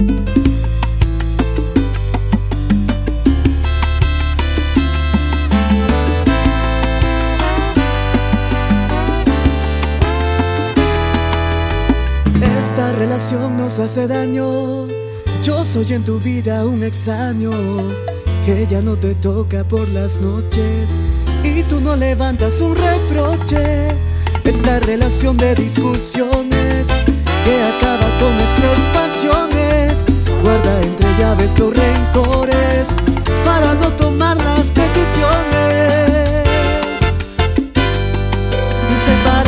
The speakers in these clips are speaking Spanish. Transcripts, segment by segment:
Esta relación nos hace daño. Yo soy en tu vida un extraño que ya no te toca por las noches y tú no levantas un reproche. Esta relación de discusiones que acaba con nuestras pasiones guarda entre llaves los rencores para no tomar las decisiones. Separarnos de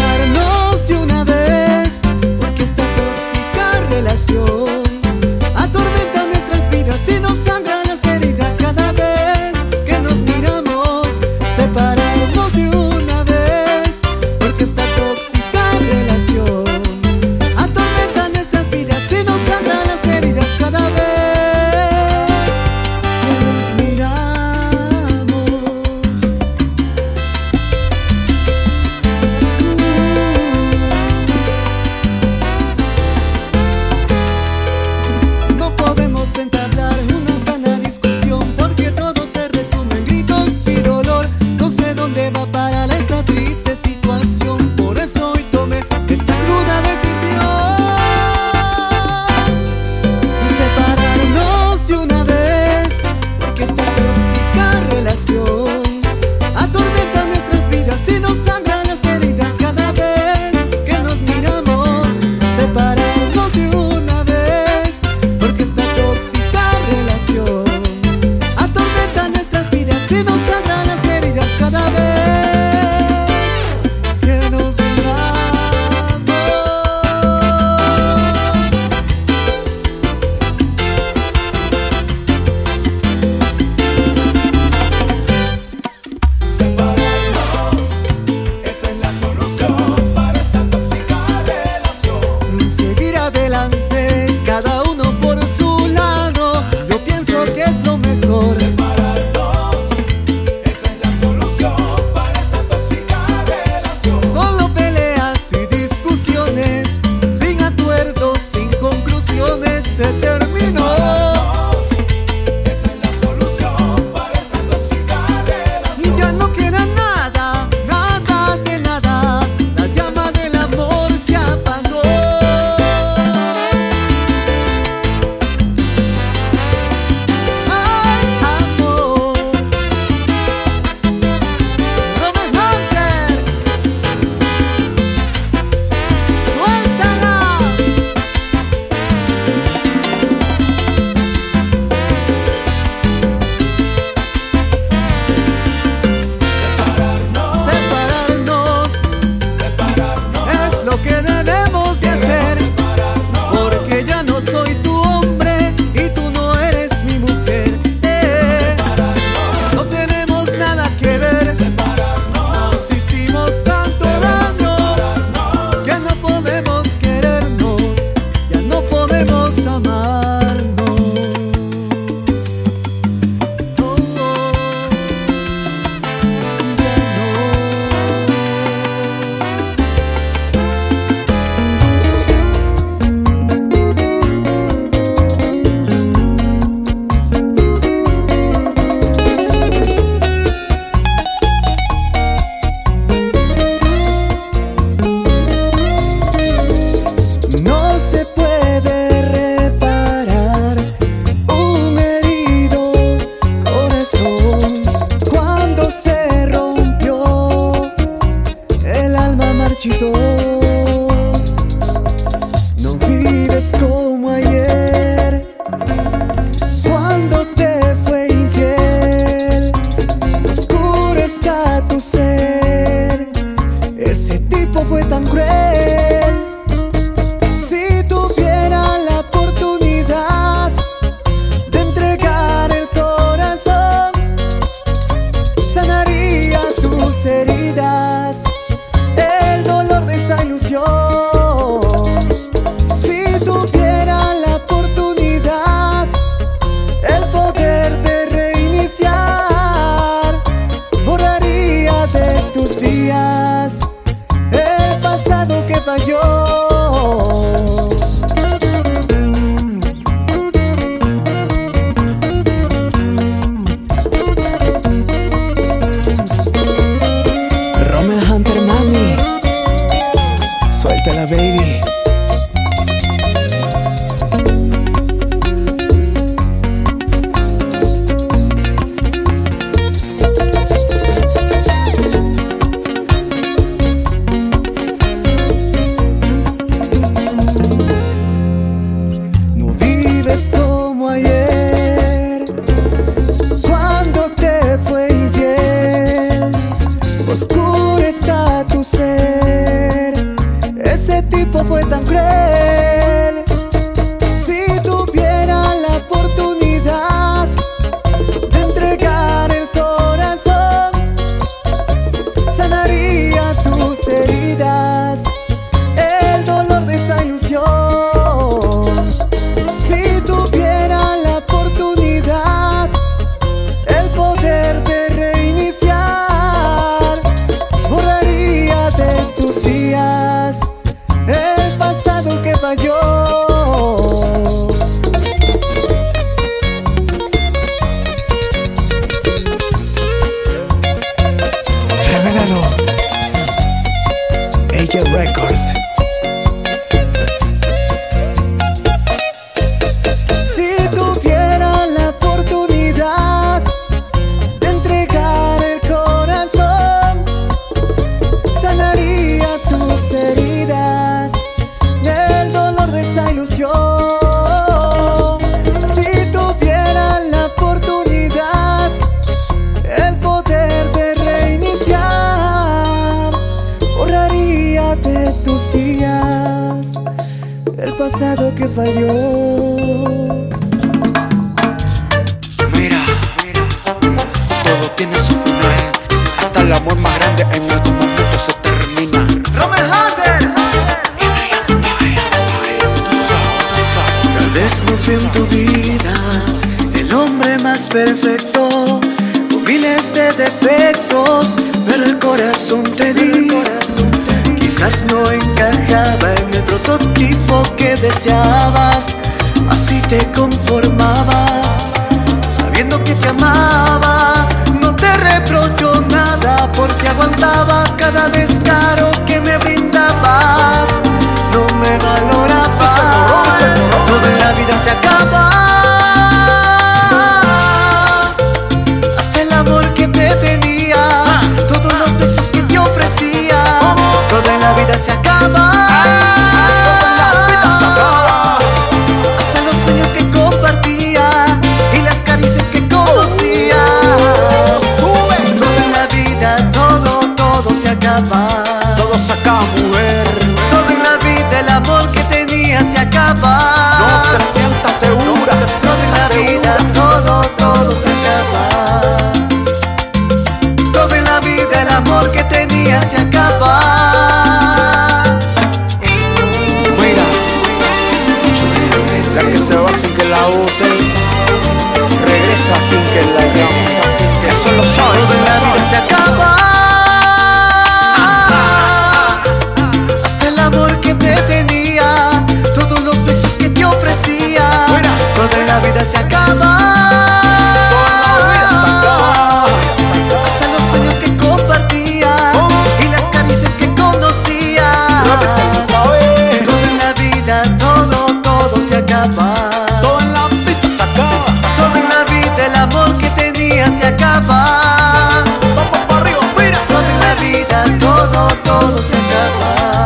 todo, todo se acaba.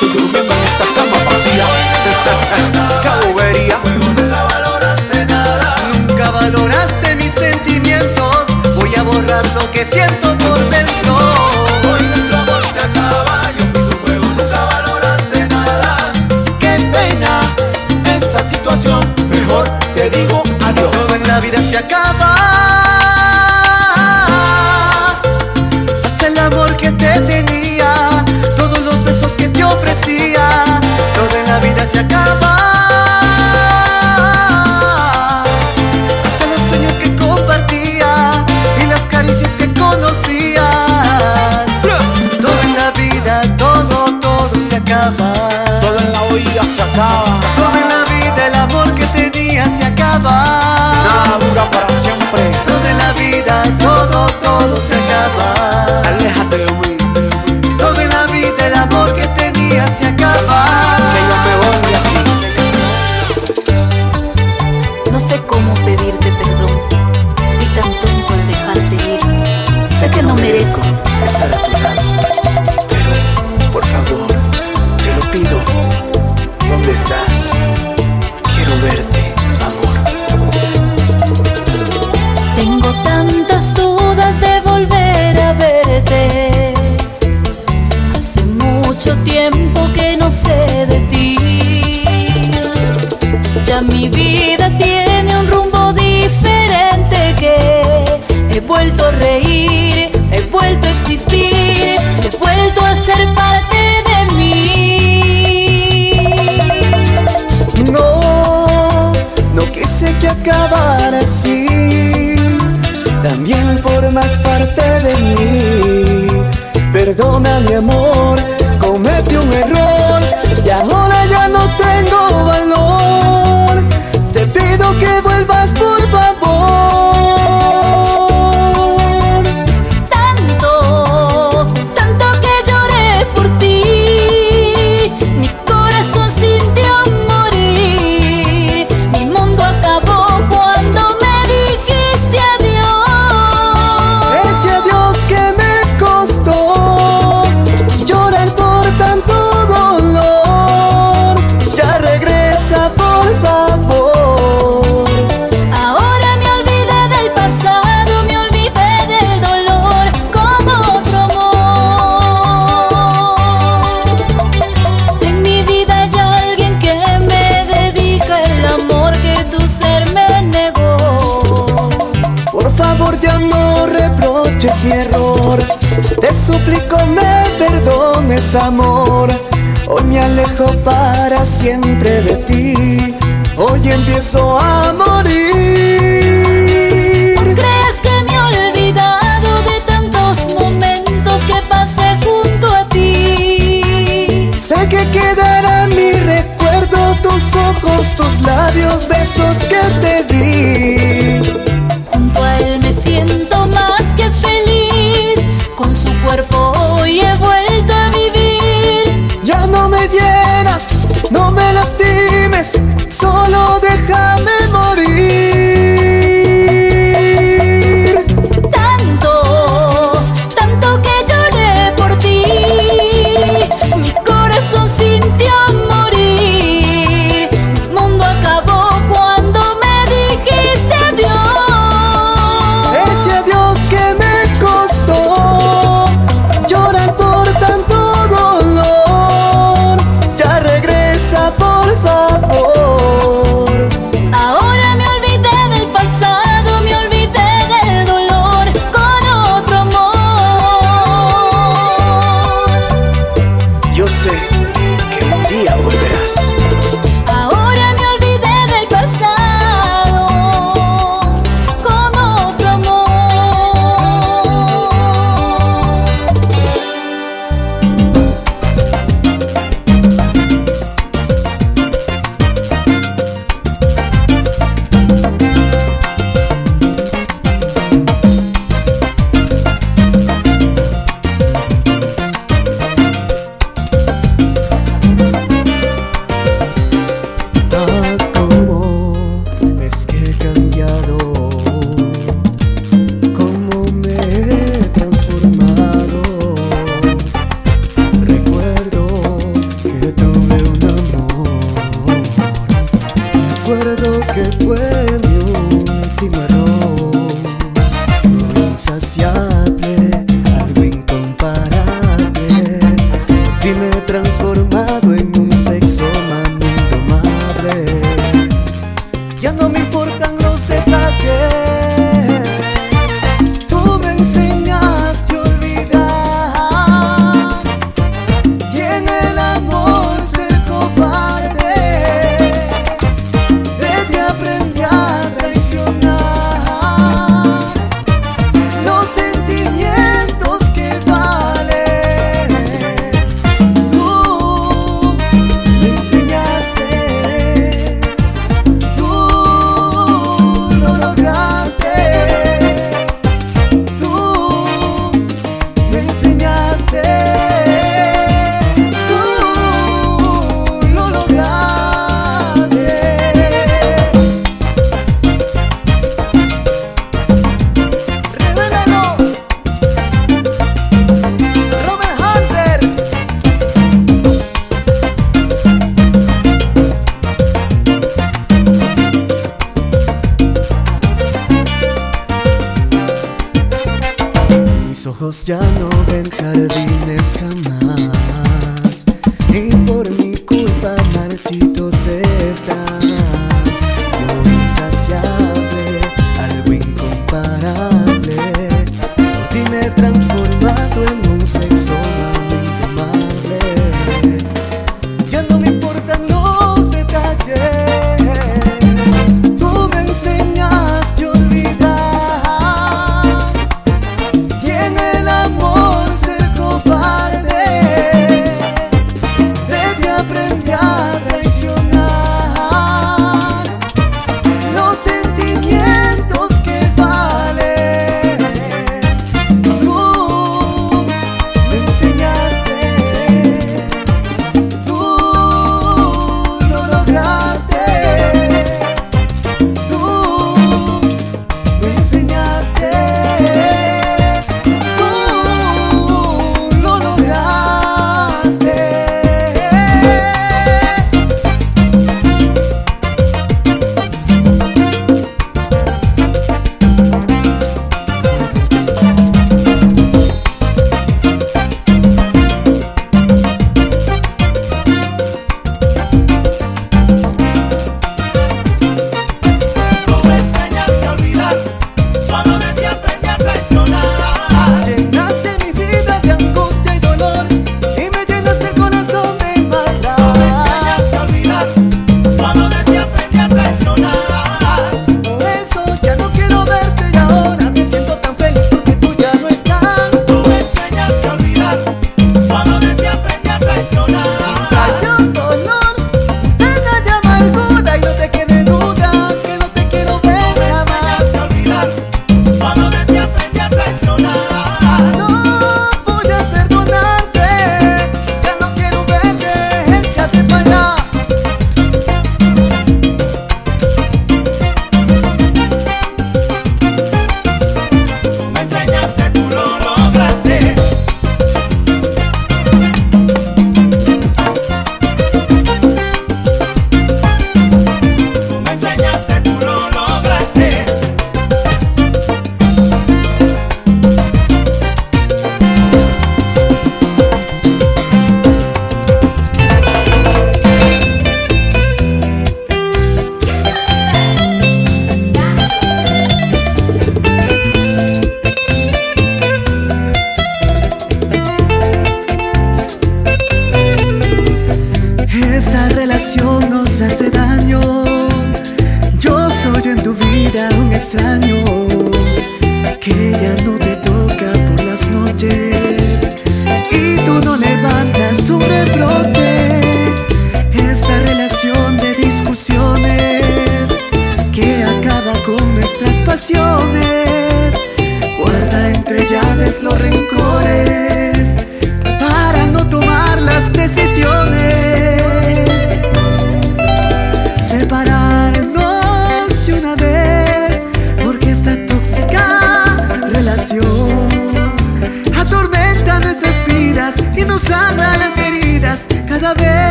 estoy durmiendo en esta cama vacía. Cabobería. Nunca valoraste nada. Nunca valoraste mis sentimientos. Voy a borrar lo que siento. Transformado en un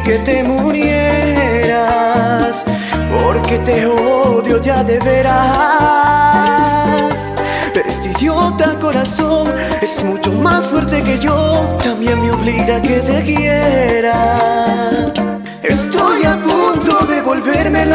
que te murieras, porque te odio ya de veras. Pero este idiota corazón es mucho más fuerte que yo, también me obliga a que te quiera.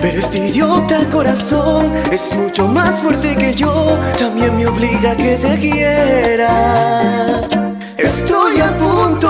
Pero este idiota corazón es mucho más fuerte que yo, también me obliga a que te quiera. Estoy a punto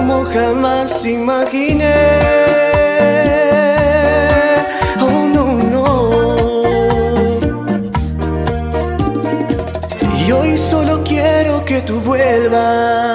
como jamás imaginé. Oh no, no. Y hoy solo quiero que tú vuelvas.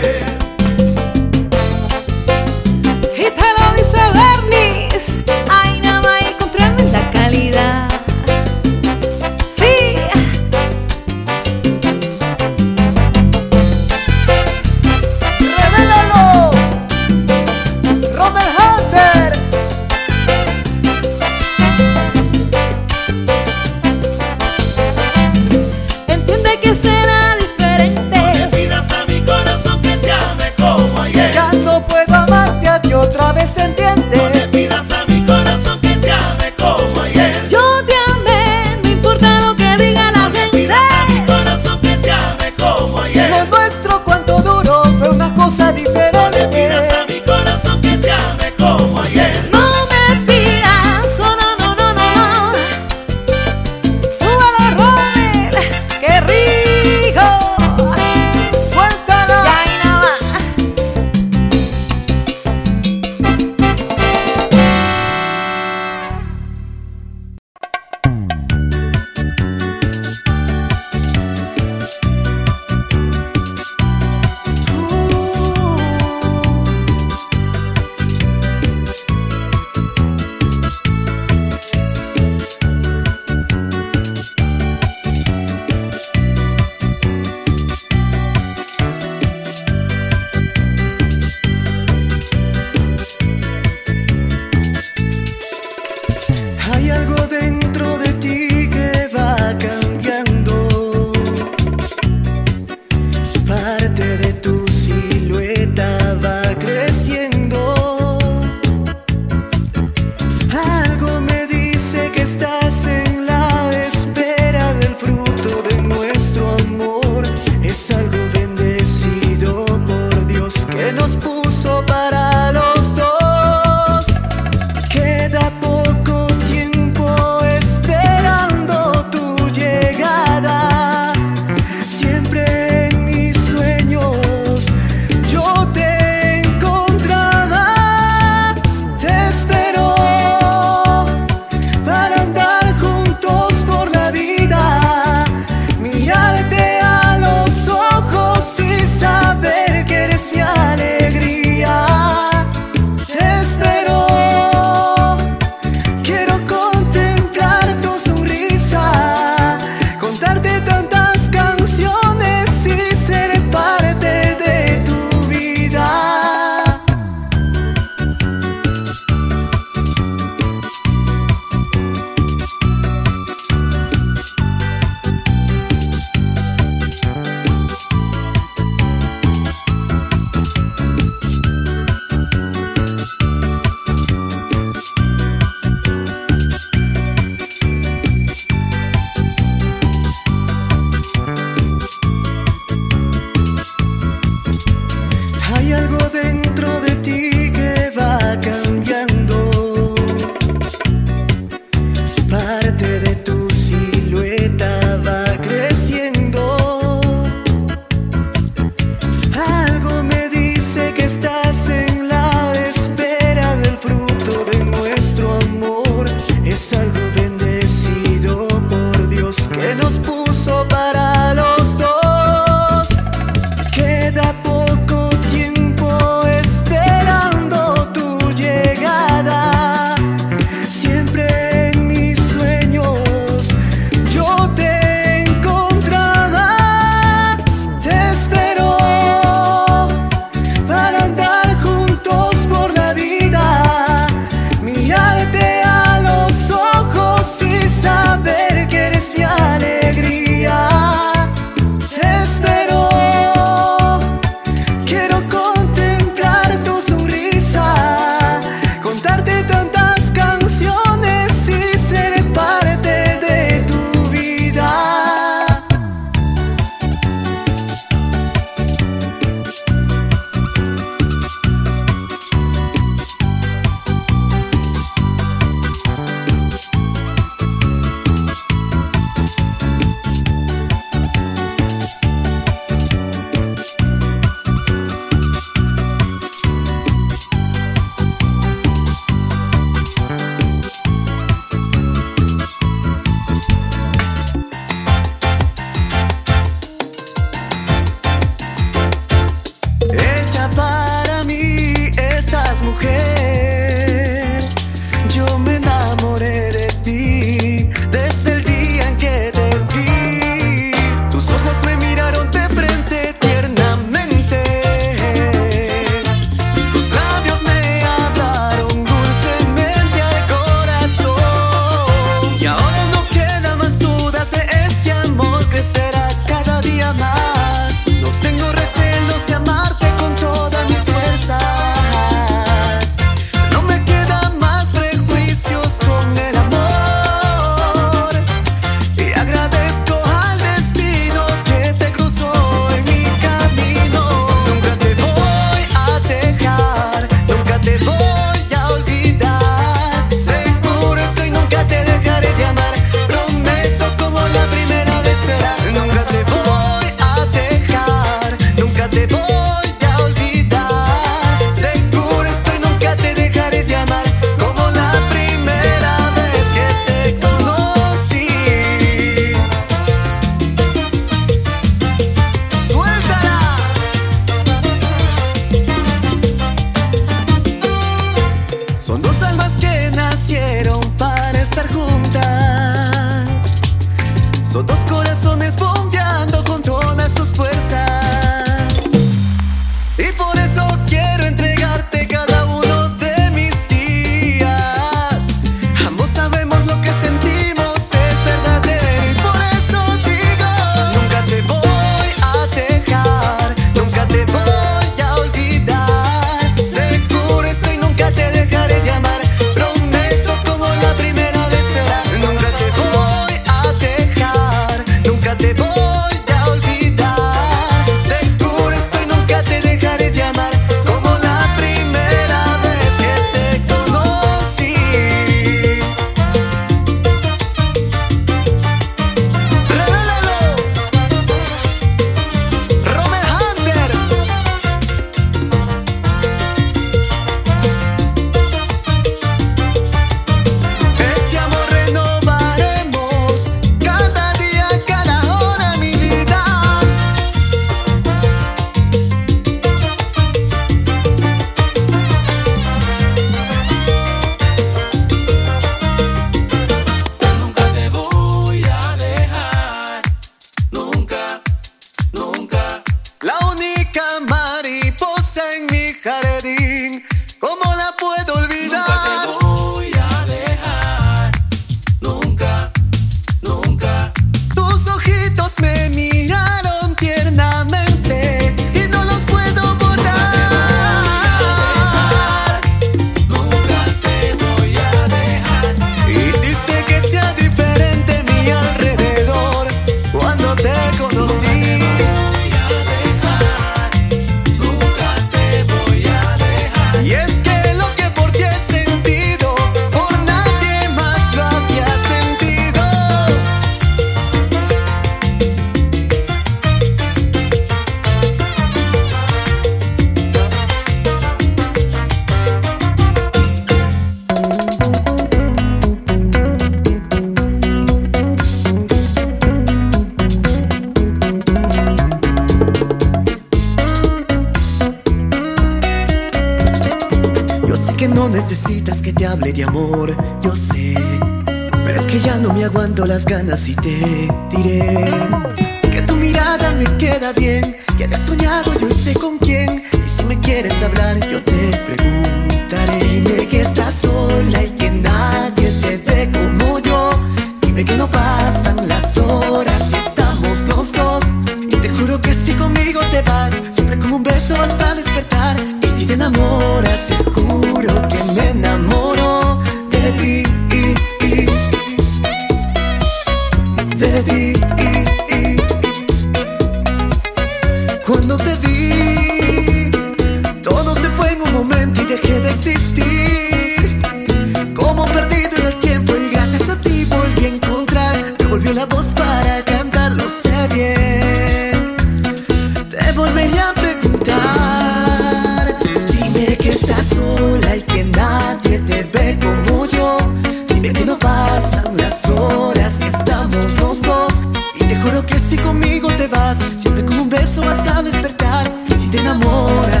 Vas a despertar. Y si te enamoras,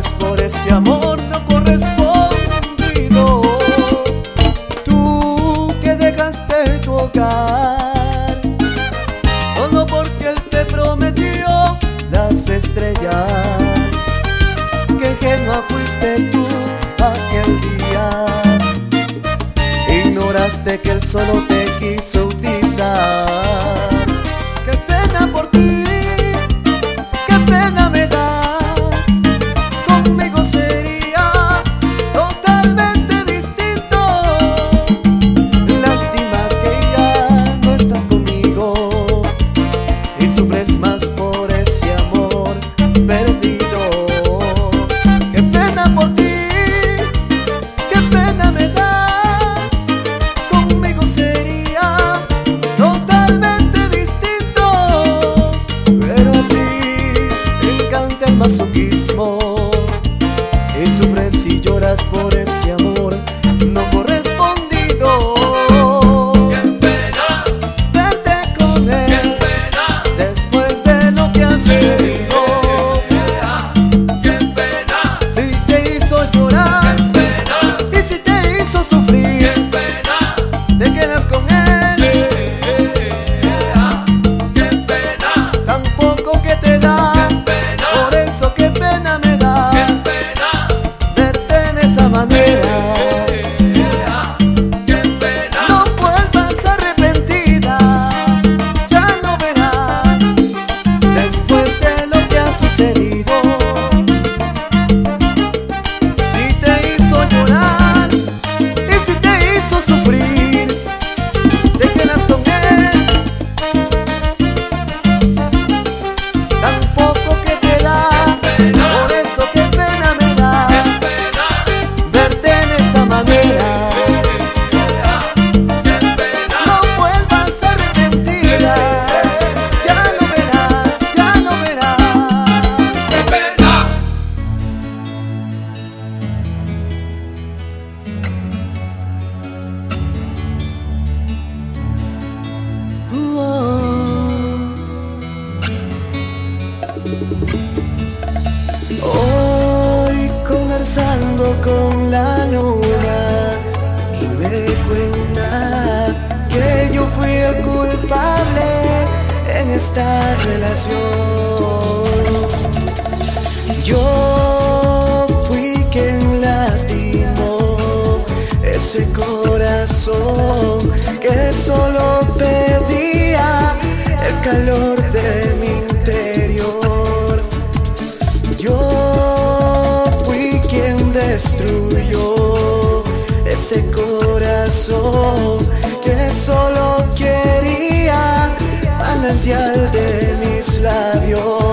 por ese amor no correspondido. Tú que dejaste tu hogar, solo porque él te prometió las estrellas. Que ingenua fuiste tú aquel día. Ignoraste que él solo te ese corazón que solo quería manantial de mis labios.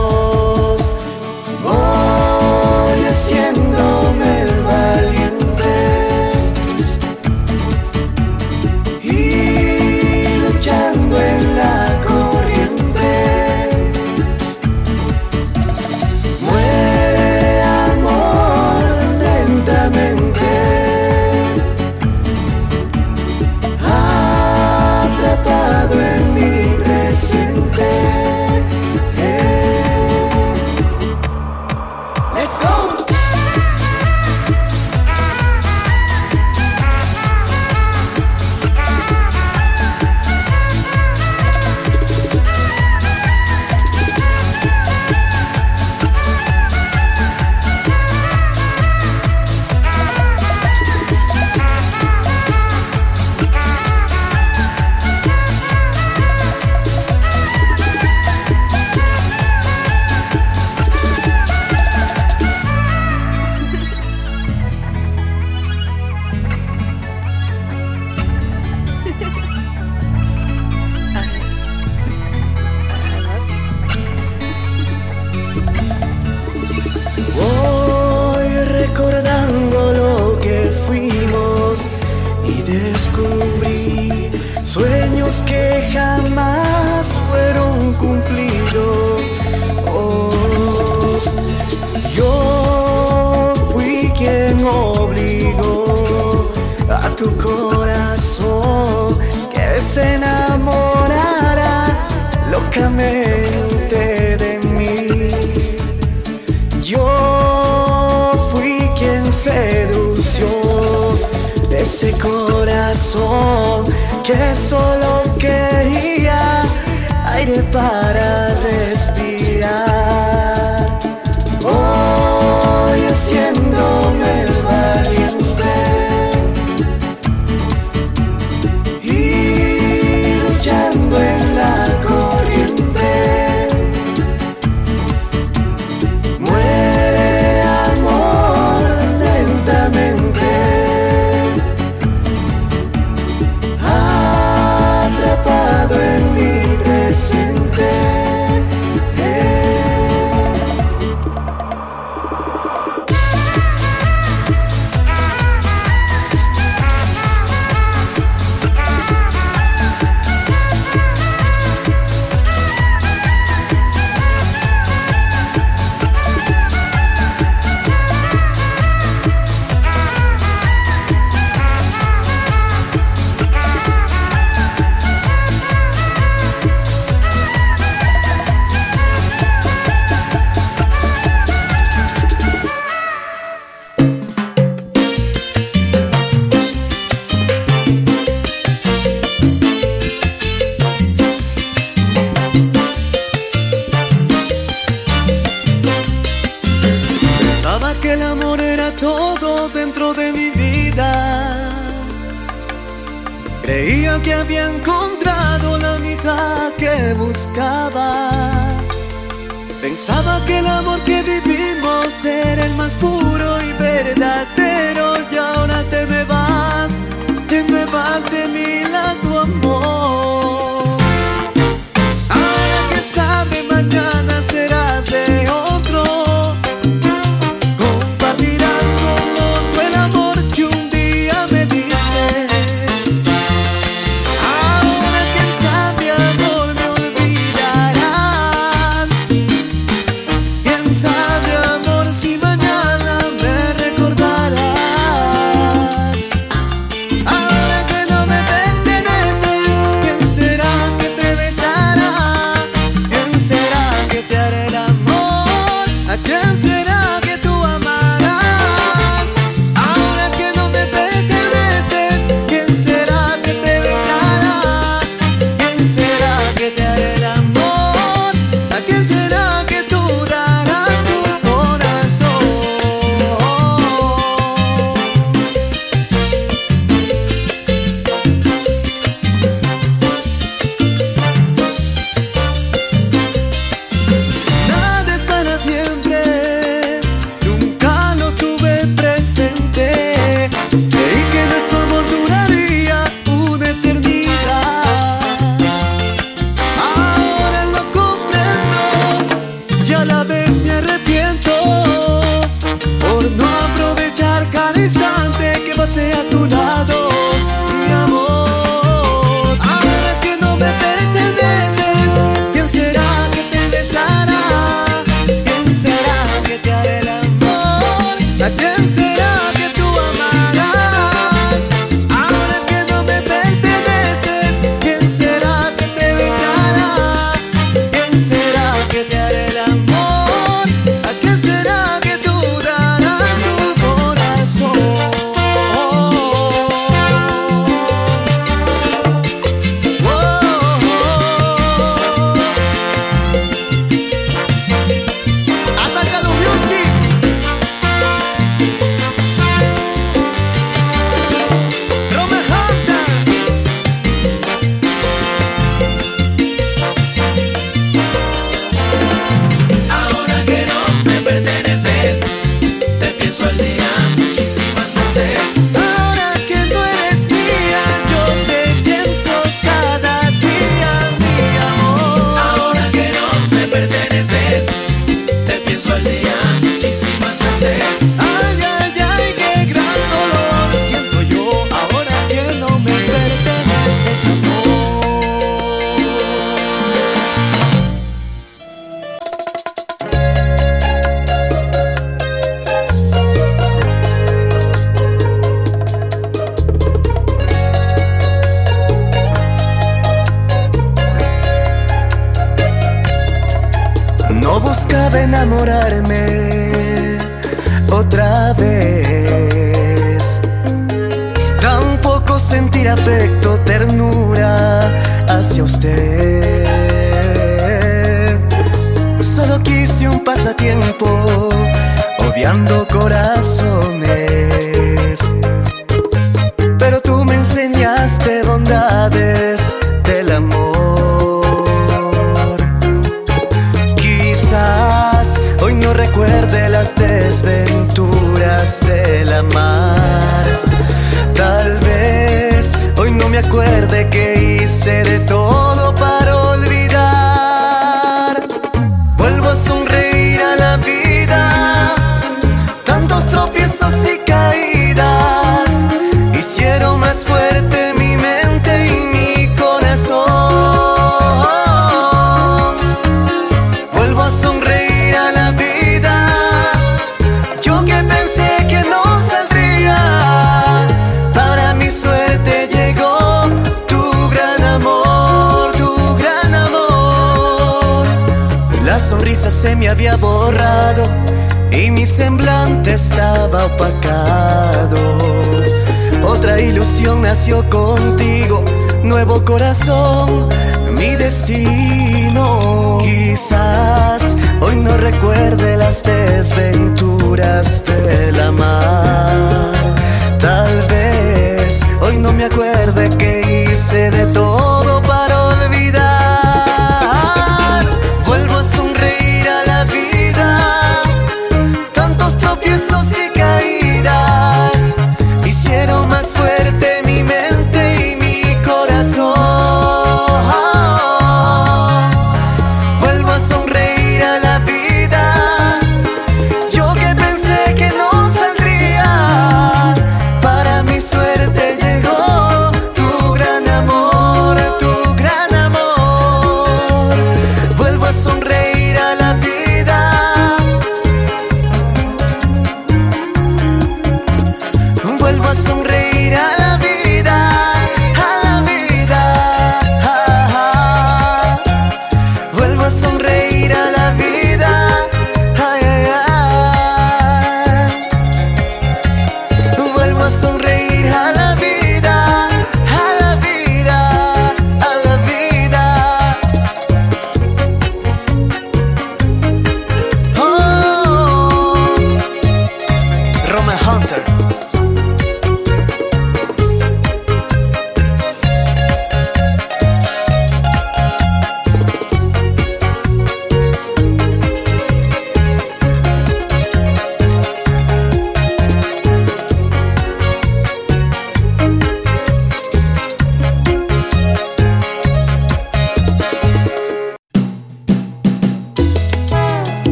que vivimos era el más puro.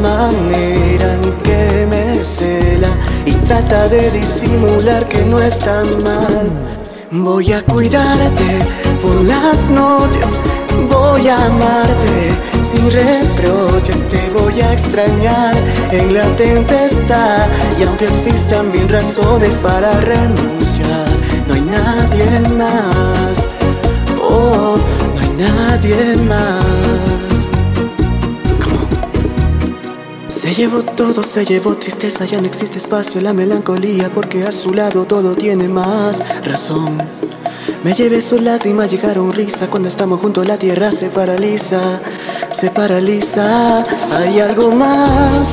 Manera en que me cela y trata de disimular que no está mal. Voy a cuidarte por las noches, voy a amarte sin reproches, te voy a extrañar en la tempestad y aunque existan mil razones para renunciar, no hay nadie más, oh, no hay nadie más. Se llevó todo, se llevó tristeza, ya no existe espacio, la melancolía, porque a su lado todo tiene más razón. Me llevé su lágrima, llegaron risa, cuando estamos juntos la tierra se paraliza, se paraliza. Hay algo más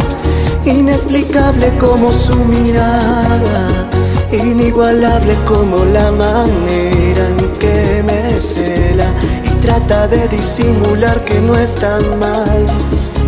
inexplicable como su mirada, inigualable como la manera en que me cela y trata de disimular que no está mal.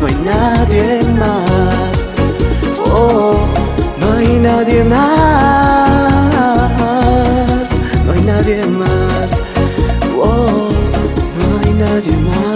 no hay nadie más. Oh, no hay nadie más, no hay nadie más. Oh, no hay nadie más.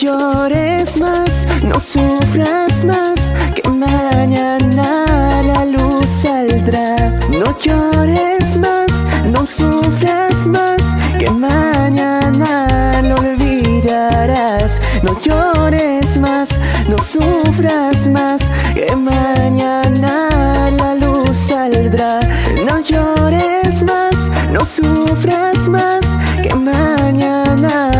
llores más, no sufras más, que mañana la luz saldrá. No llores más, no sufras más, que mañana lo olvidarás. No llores más, no sufras más, que mañana la luz saldrá. No llores más, no sufras más, que mañana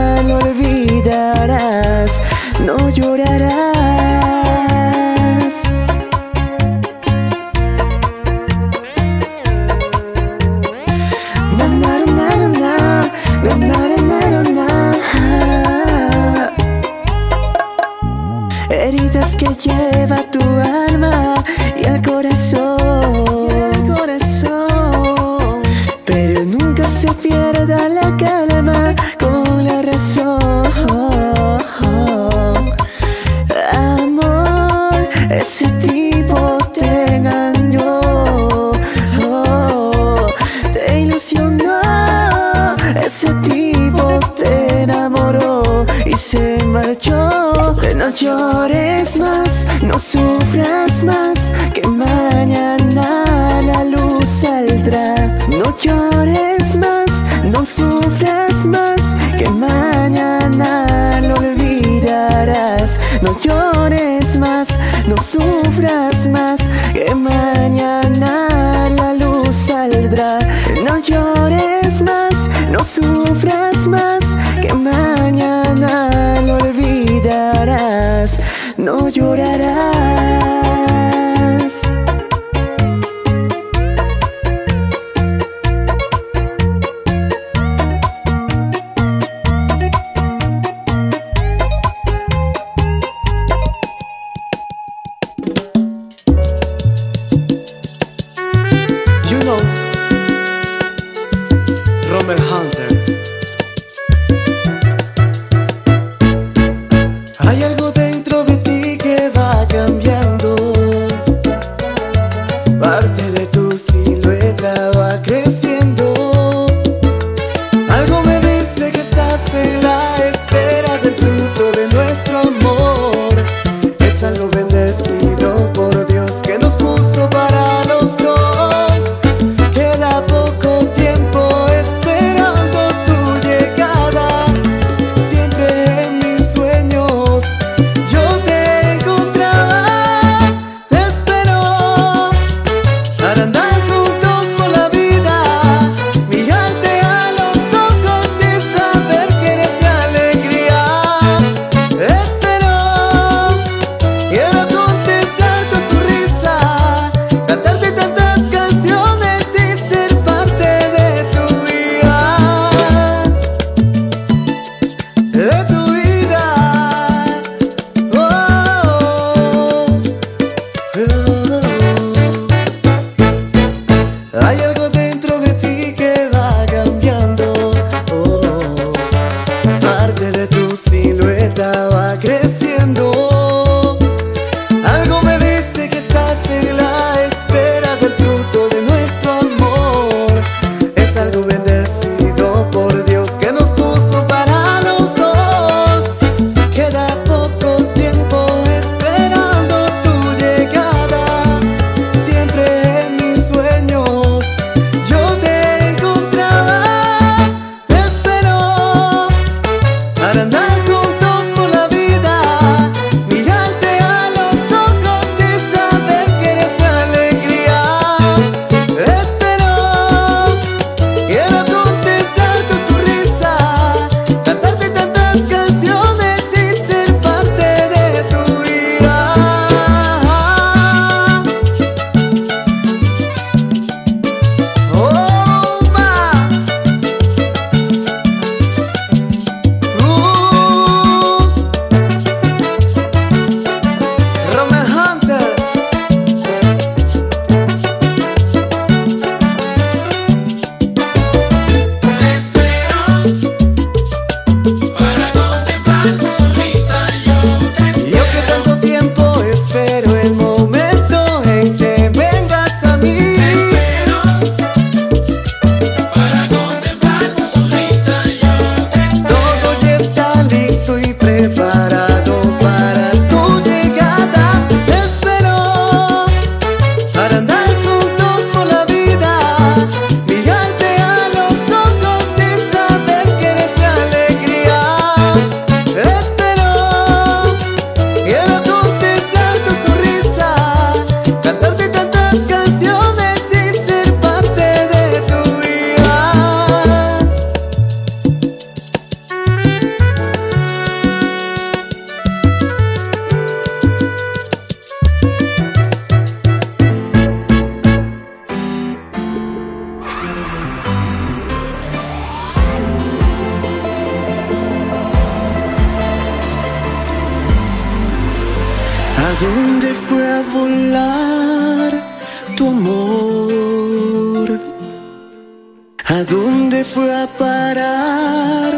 fue a parar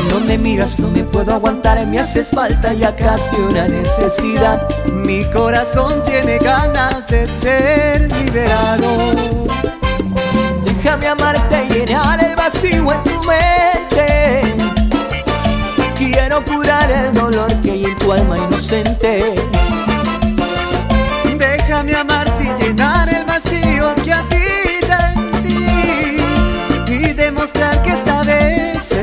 Cuando me miras no me puedo aguantar, me haces falta ya casi una necesidad. Mi corazón tiene ganas de ser liberado. Déjame amarte y llenar el vacío en tu mente. Quiero curar el dolor que hay en tu alma inocente. Déjame amarte y llenar el vacío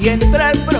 y entra el pro